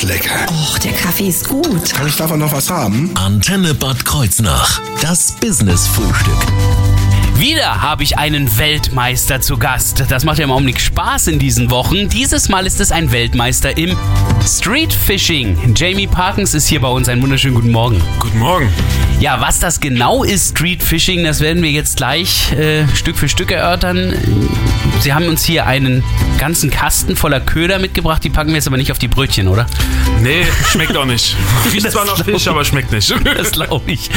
ist lecker. Och, der Kaffee ist gut. Kann ich davon noch was haben? Antenne Bad Kreuznach. Das Business-Frühstück. Wieder habe ich einen Weltmeister zu Gast. Das macht ja im Augenblick Spaß in diesen Wochen. Dieses Mal ist es ein Weltmeister im Street Fishing. Jamie Parkins ist hier bei uns. Einen wunderschönen guten Morgen. Guten Morgen. Ja, was das genau ist, Street Fishing, das werden wir jetzt gleich äh, Stück für Stück erörtern. Sie haben uns hier einen ganzen Kasten voller Köder mitgebracht. Die packen wir jetzt aber nicht auf die Brötchen, oder? Nee, schmeckt auch nicht. Riecht Das zwar glaub Fisch, aber schmeckt nicht. Das glaube ich.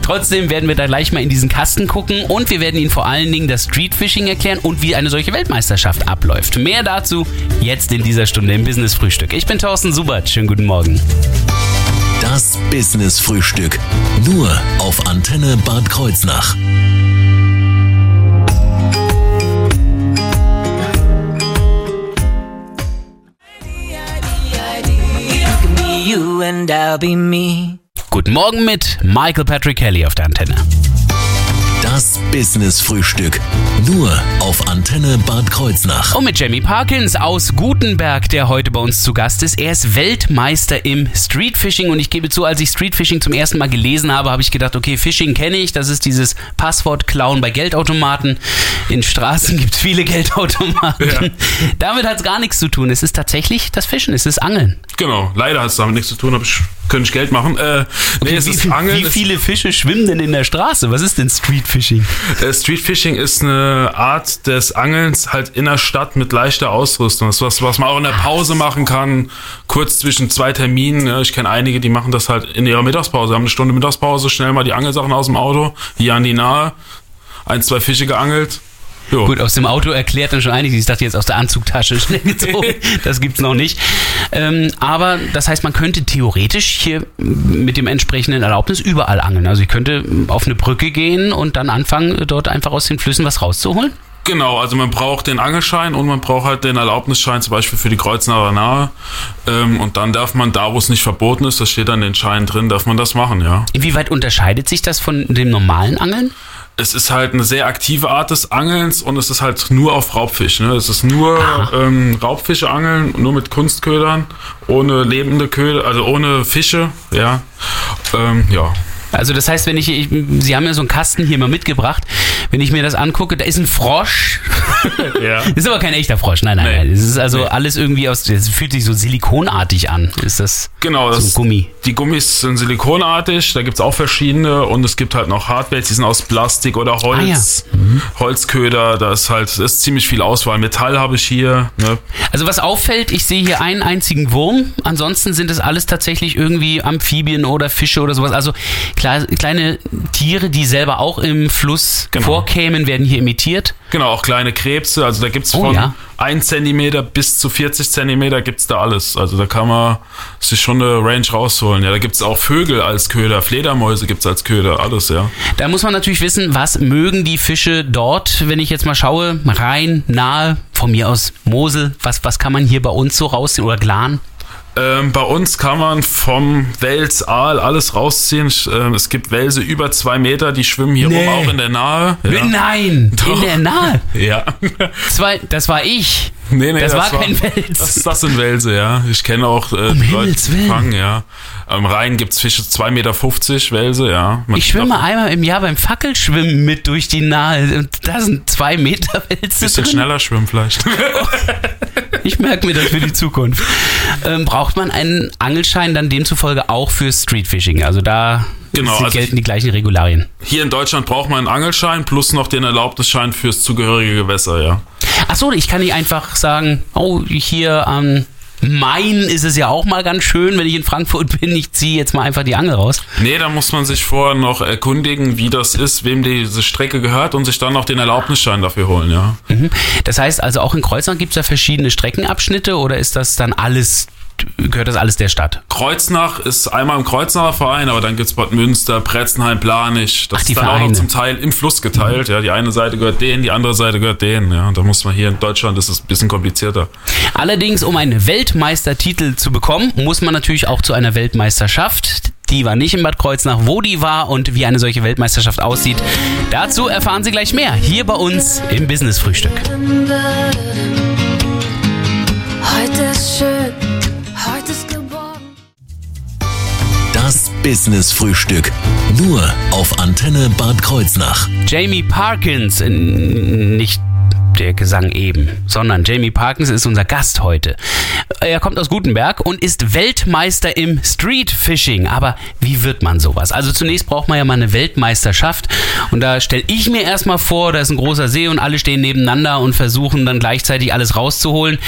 Trotzdem werden wir da gleich mal in diesen Kasten gucken und wir werden Ihnen vor allen Dingen das Street Fishing erklären und wie eine solche Weltmeisterschaft abläuft. Mehr dazu jetzt in dieser Stunde im Business Frühstück. Ich bin Thorsten Subert. Schönen guten Morgen. Das Business-Frühstück. Nur auf Antenne Bad Kreuznach. You and I'll be me. Guten Morgen mit Michael Patrick Kelly auf der Antenne. Das Business-Frühstück. Nur auf Antenne Bad Kreuznach. Und mit Jamie Parkins aus Gutenberg, der heute bei uns zu Gast ist. Er ist Weltmeister im Street Fishing und ich gebe zu, als ich Street Fishing zum ersten Mal gelesen habe, habe ich gedacht, okay, Fishing kenne ich, das ist dieses Passwort klauen bei Geldautomaten. In Straßen gibt es viele Geldautomaten. Ja. Damit hat es gar nichts zu tun. Es ist tatsächlich das Fischen, es ist Angeln. Genau, leider hat es damit nichts zu tun, aber ich könnte ich Geld machen. Äh, nee, es wie, ist Angeln. wie viele Fische schwimmen denn in der Straße? Was ist denn Street Fishing? Ist, äh, Street Fishing ist eine Art des Angelns halt in der Stadt mit leichter Ausrüstung. Das ist was, was man auch in der Pause machen kann, kurz zwischen zwei Terminen. Ich kenne einige, die machen das halt in ihrer Mittagspause, haben eine Stunde Mittagspause, schnell mal die Angelsachen aus dem Auto, hier an die nahe, ein, zwei Fische geangelt. Jo. Gut, aus dem Auto erklärt dann schon einiges. Ich dachte jetzt aus der Anzugtasche schnell gezogen. Das gibt's noch nicht. Ähm, aber das heißt, man könnte theoretisch hier mit dem entsprechenden Erlaubnis überall angeln. Also ich könnte auf eine Brücke gehen und dann anfangen, dort einfach aus den Flüssen was rauszuholen. Genau, also man braucht den Angelschein und man braucht halt den Erlaubnisschein, zum Beispiel für die Kreuznacher Nahe. Ähm, und dann darf man da, wo es nicht verboten ist, das steht dann den Schein drin, darf man das machen, ja. Inwieweit unterscheidet sich das von dem normalen Angeln? Es ist halt eine sehr aktive Art des Angelns und es ist halt nur auf Raubfisch. Ne? Es ist nur ähm, Raubfische angeln, nur mit Kunstködern, ohne lebende Köder, also ohne Fische, ja. Ähm, ja. Also das heißt, wenn ich, ich, Sie haben ja so einen Kasten hier mal mitgebracht, wenn ich mir das angucke, da ist ein Frosch. Ja. ist aber kein echter Frosch, nein, nein, Nee. nein. Es ist also Nee. alles irgendwie aus, es fühlt sich so silikonartig an. Ist das Genau, so das, ein Gummi? die Gummis sind silikonartig, da gibt's auch verschiedene und es gibt halt noch Hardbaits, die sind aus Plastik oder Holz, Holzköder, da ist halt, ist ziemlich viel Auswahl. Metall habe ich hier, ne? Also was auffällt, ich sehe hier einen einzigen Wurm. Ansonsten sind es alles tatsächlich irgendwie Amphibien oder Fische oder sowas. Also klar, kleine Tiere, die selber auch im Fluss Genau. vorkämen, werden hier imitiert. Genau, auch kleine Krebse, also da gibt's Oh, von ja. 1 Zentimeter bis zu 40 Zentimeter gibt's da alles. Also da kann man sich schon eine Range rausholen. Ja, da gibt's auch Vögel als Köder, Fledermäuse gibt's als Köder, alles, ja. Da muss man natürlich wissen, was mögen die Fische dort, wenn ich jetzt mal schaue, rein, nahe, von mir aus Mosel, was, was kann man hier bei uns so rausziehen oder Glan? Ähm, bei uns kann man vom Wels, Aal alles rausziehen. Ähm, es gibt Welse über zwei Meter, die schwimmen hier Nee. rum, auch in der Nahe. Ja. Nein, in Doch. der Nahe. Ja. Zwei, das war ich. Nee, nee, das, war kein Wels. Das, das sind Welse, ja. Ich kenne auch äh, Um die Himmels die fangen, ja. Am Rhein gibt's Fische 2,50 Meter Welse, ja. Man Ich schwimme einmal im Jahr beim Fackelschwimmen mit durch die Nahe. Und da sind zwei Meter Wälze Bisschen drin. schneller schwimmen vielleicht. Ich merke mir das für die Zukunft. Ähm, braucht man einen Angelschein dann demzufolge auch für Streetfishing? Also da Genau, also gelten die gleichen Regularien. Hier in Deutschland braucht man einen Angelschein plus noch den Erlaubnisschein fürs zugehörige Gewässer, ja. Achso, ich kann nicht einfach sagen, oh, hier am Main ist es ja auch mal ganz schön, wenn ich in Frankfurt bin, ich ziehe jetzt mal einfach die Angel raus. Nee, da muss man sich vorher noch erkundigen, wie das ist, wem diese Strecke gehört und sich dann noch den Erlaubnisschein dafür holen, ja. Mhm. Das heißt also auch in Kreuzland gibt es da verschiedene Streckenabschnitte oder ist das dann alles, gehört das alles der Stadt? Kreuznach ist einmal im Kreuznacher Verein, aber dann gibt's Bad Münster, Pretzenheim, Planich. Das Ach, die ist dann auch Vereine. Mhm. noch zum Teil im Fluss geteilt. Ja, die eine Seite gehört denen, die andere Seite gehört denen. Ja, da muss man hier in Deutschland, das ist ein bisschen komplizierter. Allerdings, um einen Weltmeistertitel zu bekommen, muss man natürlich auch zu einer Weltmeisterschaft. Die war nicht in Bad Kreuznach, wo die war und wie eine solche Weltmeisterschaft aussieht. Dazu erfahren Sie gleich mehr hier bei uns im Business Frühstück. Heute ist schön, Business Frühstück. Nur auf Antenne Bad Kreuznach. Jamie Parkins, nicht der Gesang eben, sondern Jamie Parkins ist unser Gast heute. Er kommt aus Gutenberg und ist Weltmeister im Street Fishing. Aber wie wird man sowas? Also zunächst braucht man ja mal eine Weltmeisterschaft und da stelle ich mir erstmal vor, da ist ein großer See und alle stehen nebeneinander und versuchen dann gleichzeitig alles rauszuholen.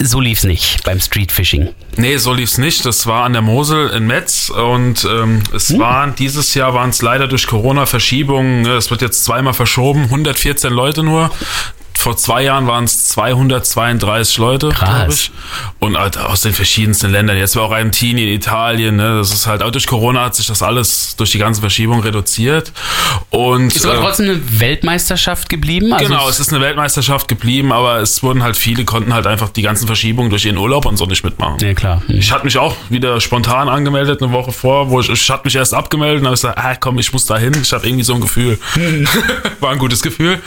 So lief's nicht beim Street Fishing. Nee, so lief's nicht. Das war an der Mosel in Metz und ähm, es Hm. waren dieses Jahr waren es leider durch Corona Verschiebungen. ne, Es wird jetzt zweimal verschoben, 114 Leute nur. Vor zwei Jahren waren es 232 Leute, Krass. Und halt aus den verschiedensten Ländern. Jetzt war auch Argentinien, Italien. Ne? Das ist halt auch durch Corona hat sich das alles durch die ganze Verschiebung reduziert. Und Ist aber äh, trotzdem eine Weltmeisterschaft geblieben? Also Genau, es ist eine Weltmeisterschaft geblieben, aber es wurden halt viele, konnten halt einfach die ganzen Verschiebungen durch ihren Urlaub und so nicht mitmachen. Ja, klar. Hm. Ich hatte mich auch wieder spontan angemeldet eine Woche vor, wo ich, ich hatte mich erst abgemeldet und habe gesagt, ah, komm, ich muss da hin. Ich habe irgendwie so ein Gefühl. War ein gutes Gefühl.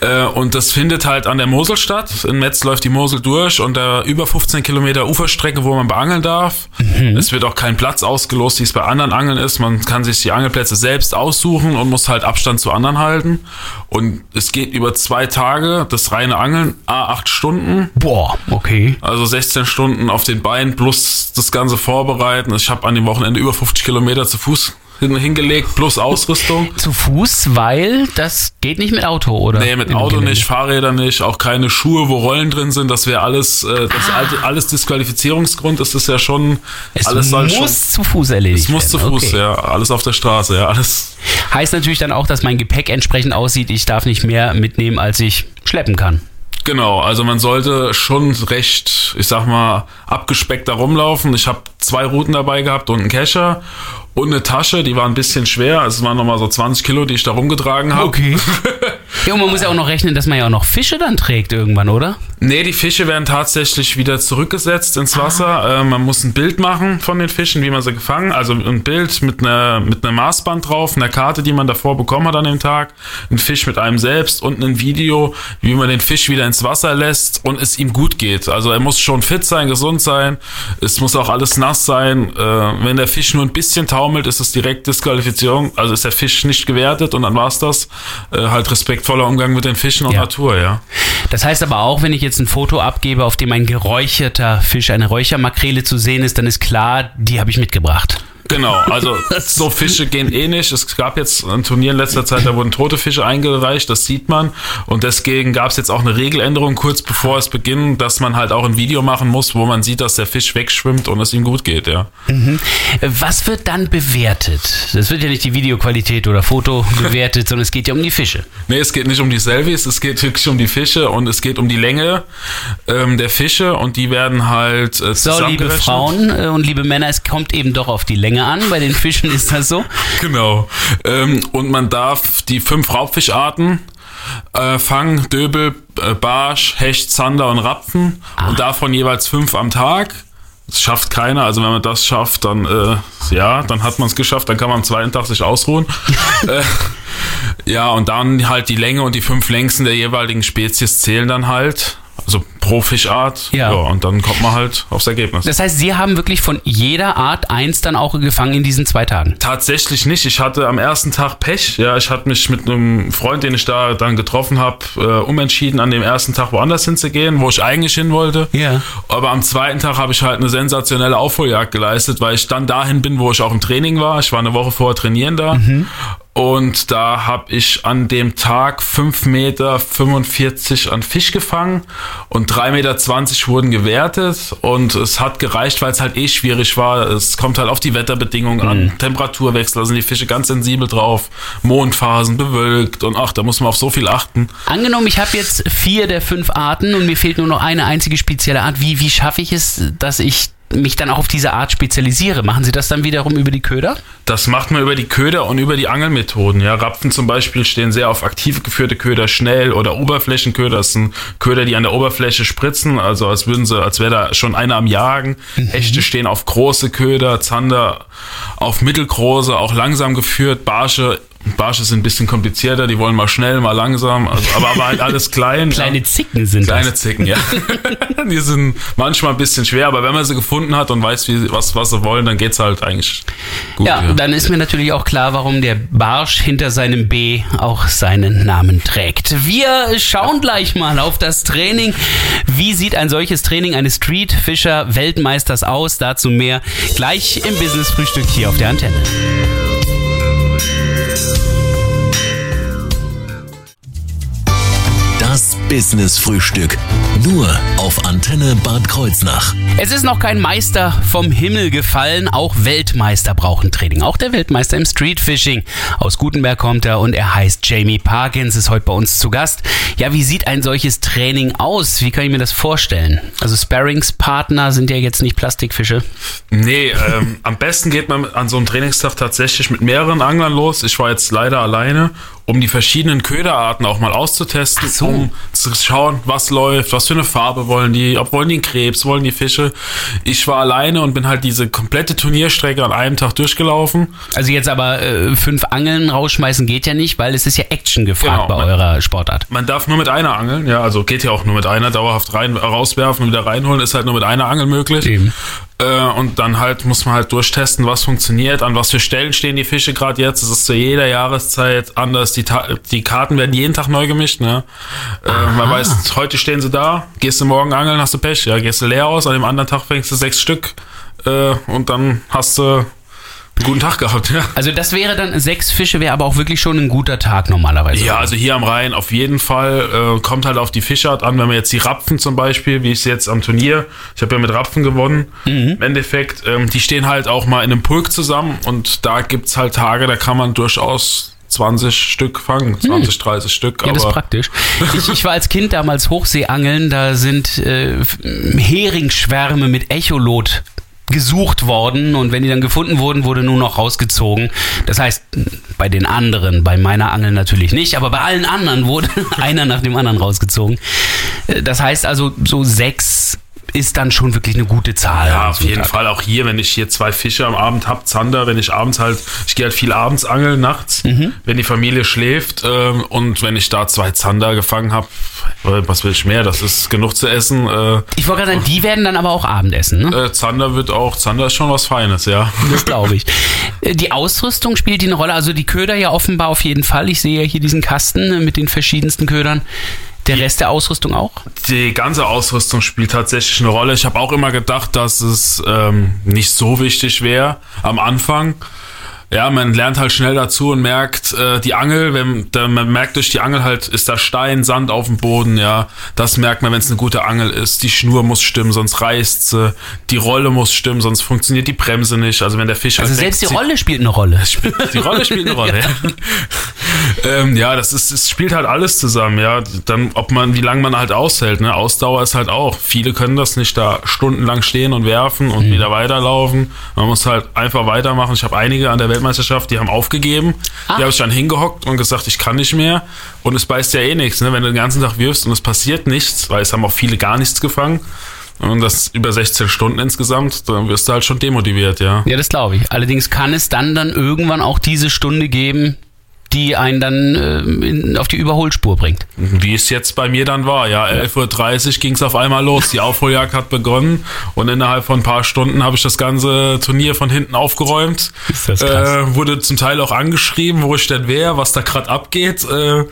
Äh, und das findet halt an der Mosel statt. In Metz läuft die Mosel durch und da über 15 Kilometer Uferstrecke, wo man beangeln darf. Es wird auch kein Platz ausgelost, wie es bei anderen Angeln ist. Man kann sich die Angelplätze selbst aussuchen und muss halt Abstand zu anderen halten. Und es geht über zwei Tage, das reine Angeln, a acht Stunden. Boah, okay. Also 16 Stunden auf den Beinen plus das Ganze vorbereiten. Ich habe an dem Wochenende über 50 Kilometer zu Fuß hingelegt, plus Ausrüstung. Zu Fuß, weil das geht nicht mit Auto, oder? Nee, mit Auto Gelände. nicht, Fahrräder nicht, auch keine Schuhe, wo Rollen drin sind. Das wäre alles, äh, das alte, alles Disqualifizierungsgrund. Das ist ja schon, Es alles soll muss schon, zu Fuß erledigt es muss zu werden. Fuß, okay. ja, alles auf der Straße, ja, alles. Heißt natürlich dann auch, dass mein Gepäck entsprechend aussieht. Ich darf nicht mehr mitnehmen, als ich schleppen kann. Genau, also man sollte schon recht, ich sag mal, abgespeckt da rumlaufen. Ich habe zwei Routen dabei gehabt und einen Kescher und eine Tasche, die war ein bisschen schwer. Also es waren nochmal so 20 Kilo, die ich da rumgetragen habe. Okay. ja, und man muss ja auch noch rechnen, dass man ja auch noch Fische dann trägt irgendwann, oder? Nee, die Fische werden tatsächlich wieder zurückgesetzt ins Wasser. Äh, man muss ein Bild machen von den Fischen, wie man sie gefangen. Also ein Bild mit einer mit einem Maßband drauf, einer Karte, die man davor bekommen hat an dem Tag, ein Fisch mit einem selbst und ein Video, wie man den Fisch wieder ins Wasser lässt und es ihm gut geht. Also er muss schon fit sein, gesund sein. Es muss auch alles nass sein. Äh, wenn der Fisch nur ein bisschen taumelt, ist es direkt Disqualifizierung. Also ist der Fisch nicht gewertet und dann war's das. Äh, halt respektvoller Umgang mit den Fischen und Ja. Natur, ja. Das heißt aber auch, wenn ich jetzt ein Foto abgebe, auf dem ein geräucherter Fisch, eine Räuchermakrele zu sehen ist, dann ist klar, die habe ich mitgebracht. Genau, also so Fische gehen eh nicht. Es gab jetzt ein Turnier in letzter Zeit, da wurden tote Fische eingereicht, das sieht man. Und deswegen gab es jetzt auch eine Regeländerung kurz bevor es beginnt, dass man halt auch ein Video machen muss, wo man sieht, dass der Fisch wegschwimmt und es ihm gut geht, ja. Was wird dann bewertet? Das wird ja nicht die Videoqualität oder Foto bewertet, sondern es geht ja um die Fische. Nee, es geht nicht um die Selfies, es geht wirklich um die Fische und es geht um die Länge ähm, der Fische und die werden halt äh, So, liebe. Frauen äh, und liebe Männer, es kommt eben doch auf die Länge an. Bei den Fischen ist das so. Genau. Ähm, und man darf die fünf Raubfischarten äh, fangen, Döbel, äh, Barsch, Hecht, Zander und Rapfen und davon jeweils fünf am Tag. Das schafft keiner, also wenn man das schafft, dann äh, ja, dann hat man es geschafft, dann kann man am zweiten Tag sich ausruhen. äh, ja, und dann halt die Länge und die fünf längsten der jeweiligen Spezies zählen dann halt. Also pro Fischart. Ja. und dann kommt man halt aufs Ergebnis. Das heißt, Sie haben wirklich von jeder Art eins dann auch gefangen in diesen zwei Tagen. Tatsächlich nicht. Ich hatte am ersten Tag Pech. Ja, ich hatte mich mit einem Freund, den ich da dann getroffen habe, äh, umentschieden, an dem ersten Tag woanders hinzugehen, wo ich eigentlich hin wollte. Ja. Aber am zweiten Tag habe ich halt eine sensationelle Aufholjagd geleistet, weil ich dann dahin bin, wo ich auch im Training war. Ich war eine Woche vorher trainieren da. Und da habe ich an dem Tag 5,45 Meter an Fisch gefangen und 3,20 Meter wurden gewertet. Und es hat gereicht, weil es halt eh schwierig war. Es kommt halt auf die Wetterbedingungen an, Temperaturwechsel, da sind die Fische ganz sensibel drauf, Mondphasen, bewölkt und ach, da muss man auf so viel achten. Angenommen, ich habe jetzt vier der fünf Arten und mir fehlt nur noch eine einzige spezielle Art. Wie, wie schaffe ich es, dass ich mich dann auch auf diese Art spezialisiere? Machen Sie das dann wiederum über die Köder? Das macht man über die Köder und über die Angelmethoden. Ja, Rapfen zum Beispiel stehen sehr auf aktiv geführte Köder, schnell oder Oberflächenköder. Das sind Köder, die an der Oberfläche spritzen, also als würden sie, als wäre da schon einer am Jagen. Hechte stehen auf große Köder, Zander auf mittelgroße, auch langsam geführt, Barsche Barsche sind ein bisschen komplizierter, die wollen mal schnell, mal langsam, also, aber, aber halt alles klein. Kleine ja. Zicken sind Kleine das. Zicken, ja. die sind manchmal ein bisschen schwer, aber wenn man sie gefunden hat und weiß, wie, was, was sie wollen, dann geht's halt eigentlich gut. Ja, dann ist mir natürlich auch klar, warum der Barsch hinter seinem B auch seinen Namen trägt. Wir schauen gleich mal auf das Training. Wie sieht ein solches Training eines Street Fischer Weltmeisters aus? Dazu mehr gleich im Business Frühstück hier auf der Antenne. Business Frühstück. Nur auf Antenne Bad Kreuznach. Es ist noch kein Meister vom Himmel gefallen. Auch Weltmeister brauchen Training. Auch der Weltmeister im Streetfishing. Aus Gutenberg kommt er und er heißt Jamie Parkins, ist heute bei uns zu Gast. Ja, wie sieht ein solches Training aus? Wie kann ich mir das vorstellen? Also Sparringspartner sind ja jetzt nicht Plastikfische. Nee, ähm, am besten geht man an so einem Trainingstag tatsächlich mit mehreren Anglern los. Ich war jetzt leider alleine, um die verschiedenen Köderarten auch mal auszutesten, so. um zu schauen, was läuft, was für eine Farbe wollen die, ob wollen die einen Krebs, wollen die Fische. Ich war alleine und bin halt diese komplette Turnierstrecke an einem Tag durchgelaufen. Also jetzt aber äh, fünf Angeln rausschmeißen geht ja nicht, weil es ist ja Action gefragt Genau. bei eurer Sportart. Man darf nur mit einer angeln, ja, also geht ja auch nur mit einer, dauerhaft rein, rauswerfen und wieder reinholen, ist halt nur mit einer Angel möglich. Eben. Äh, und dann halt muss man halt durchtesten, was funktioniert, an was für Stellen stehen die Fische gerade jetzt. Es ist zu jeder Jahreszeit anders. Die, Ta die Karten werden jeden Tag neu gemischt. Ne? Äh, man weiß, heute stehen sie da, gehst du morgen angeln, hast du Pech. Ja, gehst du leer aus, an dem anderen Tag fängst du sechs Stück äh, und dann hast du guten Tag gehabt. Ja. Also das wäre dann, sechs Fische wäre aber auch wirklich schon ein guter Tag normalerweise. Ja, also hier am Rhein auf jeden Fall. Äh, kommt halt auf die Fischart an. Wenn man jetzt die Rapfen zum Beispiel, wie ich sie jetzt am Turnier, ich habe ja mit Rapfen gewonnen, im Endeffekt, ähm, die stehen halt auch mal in einem Pulk zusammen und da gibt's halt Tage, da kann man durchaus 20 Stück fangen, 20, 30 Stück. Ja, das ist praktisch. Ich, ich war als Kind damals Hochseeangeln, da sind äh, Heringsschwärme mit Echolot gesucht worden und wenn die dann gefunden wurden, wurde nur noch rausgezogen. Das heißt, bei den anderen, bei meiner Angel natürlich nicht, aber bei allen anderen wurde einer nach dem anderen rausgezogen. Äh, Das heißt also, so sechs ist dann schon wirklich eine gute Zahl. Ja, auf so einem jeden Tag. Fall. Auch hier, wenn ich hier zwei Fische am Abend hab, Zander, wenn ich abends halt, ich gehe halt viel abends angeln, nachts, wenn die Familie schläft ähm, und wenn ich da zwei Zander gefangen habe, was will ich mehr? Das ist genug zu essen. Äh, Ich wollte gerade sagen, die werden dann aber auch Abendessen, ne? äh, Zander wird auch, Zander ist schon was Feines, ja. Das glaube ich. Äh, Die Ausrüstung spielt die eine Rolle. Also die Köder ja offenbar auf jeden Fall. Ich sehe ja hier diesen Kasten äh, mit den verschiedensten Ködern. Der Rest der Ausrüstung auch? Die ganze Ausrüstung spielt tatsächlich eine Rolle. Ich habe auch immer gedacht, dass es ähm, nicht so wichtig wäre am Anfang. Ja, man lernt halt schnell dazu und merkt, äh, die Angel, wenn da, man merkt durch die Angel halt, ist da Stein, Sand auf dem Boden, ja. Das merkt man, wenn es eine gute Angel ist. Die Schnur muss stimmen, sonst reißt sie. Die Rolle muss stimmen, sonst funktioniert die Bremse nicht. Also wenn der Fisch Also halt selbst die wegzieht- Rolle spielt eine Rolle. die Rolle spielt eine Rolle, ja. ähm, ja, das ist, es spielt halt alles zusammen, ja. Dann, ob man, wie lange man halt aushält, ne? Ausdauer ist halt auch. Viele können das nicht da stundenlang stehen und werfen und wieder weiterlaufen. Man muss halt einfach weitermachen. Ich habe einige an der Weltmeisterschaft, die haben aufgegeben. Die habe ich dann hingehockt und gesagt, ich kann nicht mehr. Und es beißt ja eh nichts, ne? Wenn du den ganzen Tag wirfst und es passiert nichts, weil es haben auch viele gar nichts gefangen. Und das über 16 Stunden insgesamt, dann wirst du halt schon demotiviert, ja. Ja, das glaube ich. Allerdings kann es dann dann irgendwann auch diese Stunde geben, die einen dann äh, in, auf die Überholspur bringt. Wie es jetzt bei mir dann war, ja, 11.30 Uhr ging es auf einmal los. Die Aufholjagd hat begonnen und innerhalb von ein paar Stunden habe ich das ganze Turnier von hinten aufgeräumt. Ist das krass. Äh, wurde zum Teil auch angeschrieben, wo ich denn wäre, was da gerade abgeht, äh,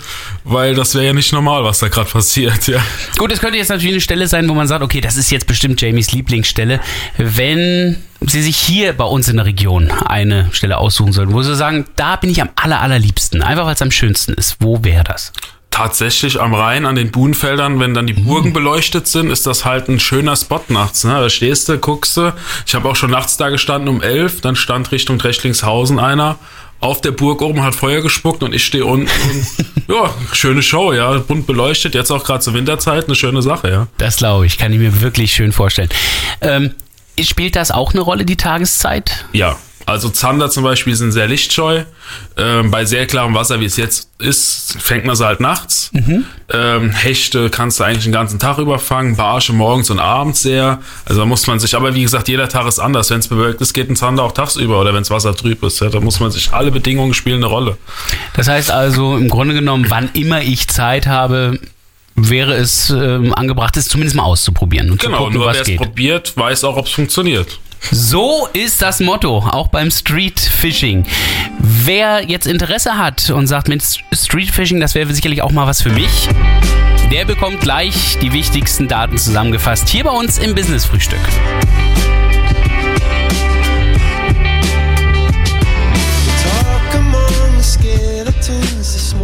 weil das wäre ja nicht normal, was da gerade passiert, ja. Gut, es könnte jetzt natürlich eine Stelle sein, wo man sagt, okay, das ist jetzt bestimmt Jamies Lieblingsstelle. Wenn Sie sich hier bei uns in der Region eine Stelle aussuchen sollten, wo Sie sagen, da bin ich am aller, allerliebsten, einfach weil es am schönsten ist, wo wäre das? tatsächlich am Rhein an den Buhnfeldern, wenn dann die Burgen beleuchtet sind, ist das halt ein schöner Spot nachts. Ne? Da stehst du, guckst du. Ich habe auch schon nachts da gestanden um elf, dann stand Richtung Drechtlingshausen einer auf der Burg oben, hat Feuer gespuckt und ich stehe unten und ja, schöne Show, ja, bunt beleuchtet, jetzt auch gerade zur Winterzeit, eine schöne Sache, ja. Das glaube ich, kann ich mir wirklich schön vorstellen. Ähm, spielt das auch eine Rolle, die Tageszeit? Ja, Also Zander zum Beispiel sind sehr lichtscheu. Ähm, bei sehr klarem Wasser, wie es jetzt ist, fängt man sie halt nachts. Ähm, Hechte kannst du eigentlich den ganzen Tag überfangen, Barsche morgens und abends sehr. Also da muss man sich, aber wie gesagt, jeder Tag ist anders. Wenn es bewölkt ist, geht ein Zander auch tagsüber oder wenn das Wasser trüb ist. Ja, da muss man sich, alle Bedingungen spielen eine Rolle. Das heißt also im Grunde genommen, wann immer ich Zeit habe, wäre es ähm, angebracht, es zumindest mal auszuprobieren und Genau, zu gucken, nur was wer es geht. probiert, weiß auch, ob es funktioniert. So ist das Motto, auch beim Street Fishing. Wer jetzt Interesse hat und sagt, mit Street Fishing, das wäre sicherlich auch mal was für mich, der bekommt gleich die wichtigsten Daten zusammengefasst hier bei uns im Business Frühstück. Talk among the skeletons this morning.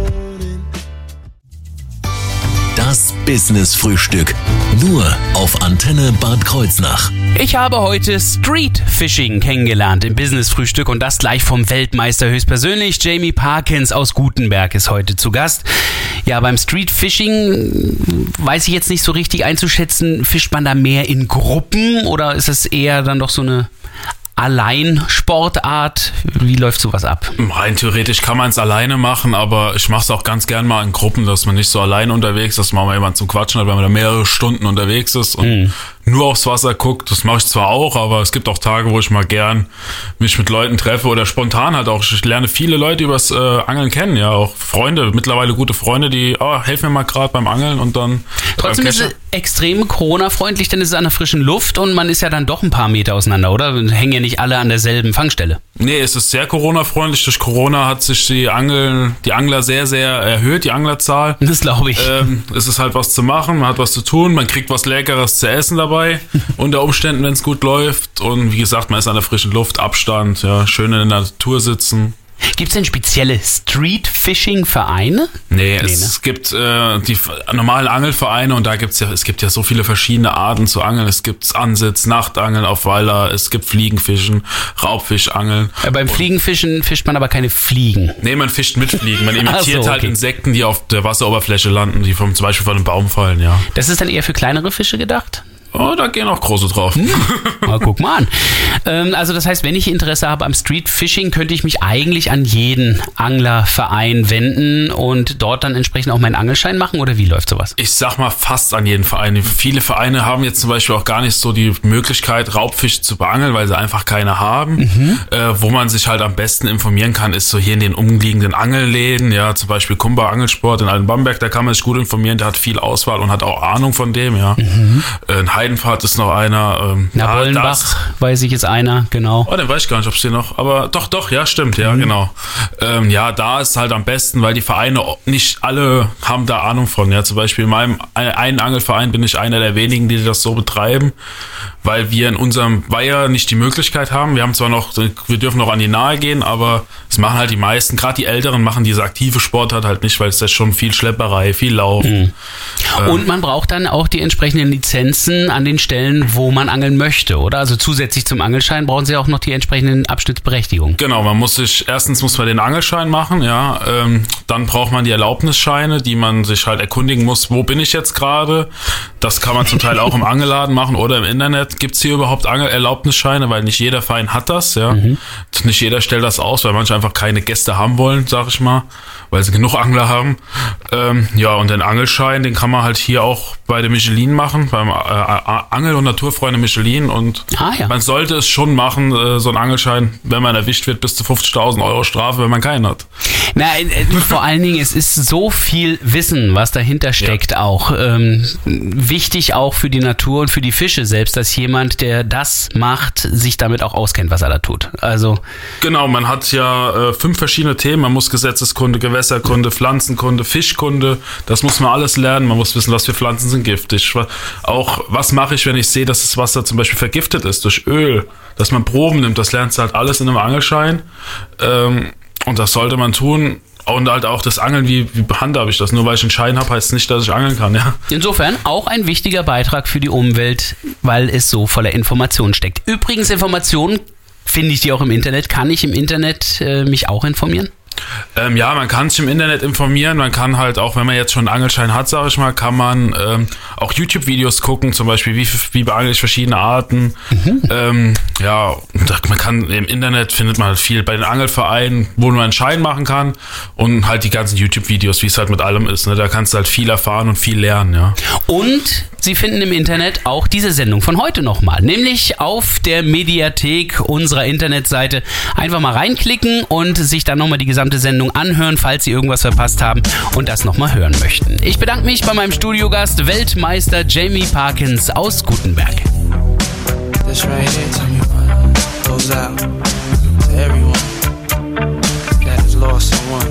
Business Frühstück. Nur auf Antenne Bad Kreuznach. Ich habe heute Street Fishing kennengelernt im Business Frühstück und das gleich vom Weltmeister höchstpersönlich. Jamie Parkins aus Gutenberg ist heute zu Gast. Ja, beim Street Fishing weiß ich jetzt nicht so richtig einzuschätzen. Fischt man da mehr in Gruppen oder ist es eher dann doch so eine Alleinsportart? Wie läuft sowas ab? Rein theoretisch kann man es alleine machen, aber ich mache es auch ganz gern mal in Gruppen, dass man nicht so alleine unterwegs ist, dass man mal jemanden zum Quatschen hat, wenn man da mehrere Stunden unterwegs ist und nur aufs Wasser guckt. Das mache ich zwar auch, aber es gibt auch Tage, wo ich mal gern mich mit Leuten treffe oder spontan halt auch. Ich lerne viele Leute übers äh, Angeln kennen, ja, auch Freunde, mittlerweile gute Freunde, die, oh, helfen mir mal gerade beim Angeln und dann. Trotzdem ist es extrem Corona-freundlich, denn es ist an der frischen Luft und man ist ja dann doch ein paar Meter auseinander, oder? Hängen ja nicht alle an derselben Fangstelle. Nee, es ist sehr Corona-freundlich. Durch Corona hat sich die Angel, die Angler sehr, sehr erhöht, die Anglerzahl. Das glaube ich. ähm, es ist halt was zu machen, man hat was zu tun, man kriegt was Leckeres zu essen dabei, unter Umständen, wenn es gut läuft. Und wie gesagt, man ist an der frischen Luft, Abstand, ja, schön in der Natur sitzen. Gibt es denn spezielle Street-Fishing-Vereine? Nee, Nee, es ne? gibt äh, die normalen Angelvereine und da gibt's ja, es gibt ja so viele verschiedene Arten zu angeln. Es gibt Ansitz, Nachtangeln auf Weiler, es gibt Fliegenfischen, Raubfischangeln. Äh, beim Fliegenfischen fischt man aber keine Fliegen. Nee, man fischt mit Fliegen. Man imitiert so, halt okay. Insekten, die auf der Wasseroberfläche landen, die vom, zum Beispiel von einem Baum fallen, ja. Das ist dann eher für kleinere Fische gedacht? Oh, da gehen auch große drauf. Na, guck mal an. Ähm, also das heißt, wenn ich Interesse habe am Street Fishing, könnte ich mich eigentlich an jeden Anglerverein wenden und dort dann entsprechend auch meinen Angelschein machen oder wie läuft sowas? ich sag mal fast an jeden Verein. Viele Vereine haben jetzt zum Beispiel auch gar nicht so die Möglichkeit, Raubfisch zu beangeln, weil sie einfach keine haben. Äh, wo man sich halt am besten informieren kann, ist so hier in den umliegenden Angelläden, ja, zum Beispiel Kumba Angelsport in Altenbamberg, da kann man sich gut informieren, der hat viel Auswahl und hat auch Ahnung von dem, ja. Äh, in Heidenpfad ist noch einer. Ähm, Na, Bollenbach, das- weiß ich jetzt einer, genau. Oh, den weiß ich gar nicht, ob es den noch. Aber doch, doch, ja, stimmt, ja, genau. Ähm, ja, da ist halt am besten, weil die Vereine nicht alle haben da Ahnung von. Ja, zum Beispiel in meinem ein- einen Angelverein bin ich einer der wenigen, die das so betreiben, weil wir in unserem Weiher nicht die Möglichkeit haben. Wir haben zwar noch, wir dürfen noch an die Nahe gehen, aber es machen halt die meisten, gerade die Älteren machen diese aktive Sportart halt nicht, weil es ist schon viel Schlepperei, viel Laufen. Und man braucht dann auch die entsprechenden Lizenzen an den Stellen, wo man angeln möchte, oder? Also zusätzlich zum Angelschein brauchen Sie auch noch die entsprechenden Abschnittsberechtigungen. Genau, man muss sich, erstens muss man den Angelschein machen, ja, ähm, dann braucht man die Erlaubnisscheine, die man sich halt erkundigen muss, wo bin ich jetzt gerade. Das kann man zum Teil auch im Angelladen machen oder im Internet. Gibt's hier überhaupt Erlaubnisscheine, weil nicht jeder Verein hat das, ja. Nicht jeder stellt das aus, weil manche einfach keine Gäste haben wollen, sag ich mal, weil sie genug Angler haben. Ähm, ja, und den Angelschein, den kann man halt hier auch bei der Michelin machen, beim äh, Angel- und Naturfreunde Michelin und Ah, ja. man sollte es schon machen, äh, so ein Angelschein, wenn man erwischt wird, bis zu 50.000 Euro Strafe, wenn man keinen hat. Na, äh, äh, vor allen Dingen, es ist so viel Wissen, was dahinter steckt auch. Ähm, wichtig auch für die Natur und für die Fische selbst, dass jemand, der das macht, sich damit auch auskennt, was er da tut. Also, Genau, man hat ja äh, fünf verschiedene Themen. Man muss Gesetzeskunde, Gewässerkunde, Pflanzenkunde, Fischkunde. Das muss man alles lernen. Man muss wissen, was für Pflanzen sind giftig. Auch was mache ich, wenn ich sehe, dass das Wasser zum Beispiel vergiftet ist durch Öl. Dass man Proben nimmt. Das lernst du halt alles in einem Angelschein. Ähm, und das sollte man tun. Und halt auch das Angeln, wie, wie handhabe ich das? Nur weil ich einen Schein habe, heißt nicht, dass ich angeln kann, ja. insofern auch ein wichtiger Beitrag für die Umwelt, weil es so voller Informationen steckt. Übrigens, Informationen finde ich die auch im Internet. Kann ich im Internet äh, mich auch informieren? Ähm, ja, man kann sich im Internet informieren. Man kann halt auch, wenn man jetzt schon einen Angelschein hat, sage ich mal, kann man ähm, auch YouTube-Videos gucken, zum Beispiel, wie, wie beangel ich verschiedene Arten. Ähm, ja, man kann im Internet findet man halt viel bei den Angelvereinen, wo man einen Schein machen kann und halt die ganzen YouTube-Videos, wie es halt mit allem ist. Ne? Da kannst du halt viel erfahren und viel lernen, ja. Und Sie finden im Internet auch diese Sendung von heute nochmal, nämlich auf der Mediathek unserer Internetseite. Einfach mal reinklicken und sich dann nochmal die gesamte gesamte Sendung anhören, falls Sie irgendwas verpasst haben und das nochmal hören möchten. Ich bedanke mich bei meinem Studiogast, Weltmeister Jamie Parkins aus Gutenberg. Goes out to everyone that has lost someone.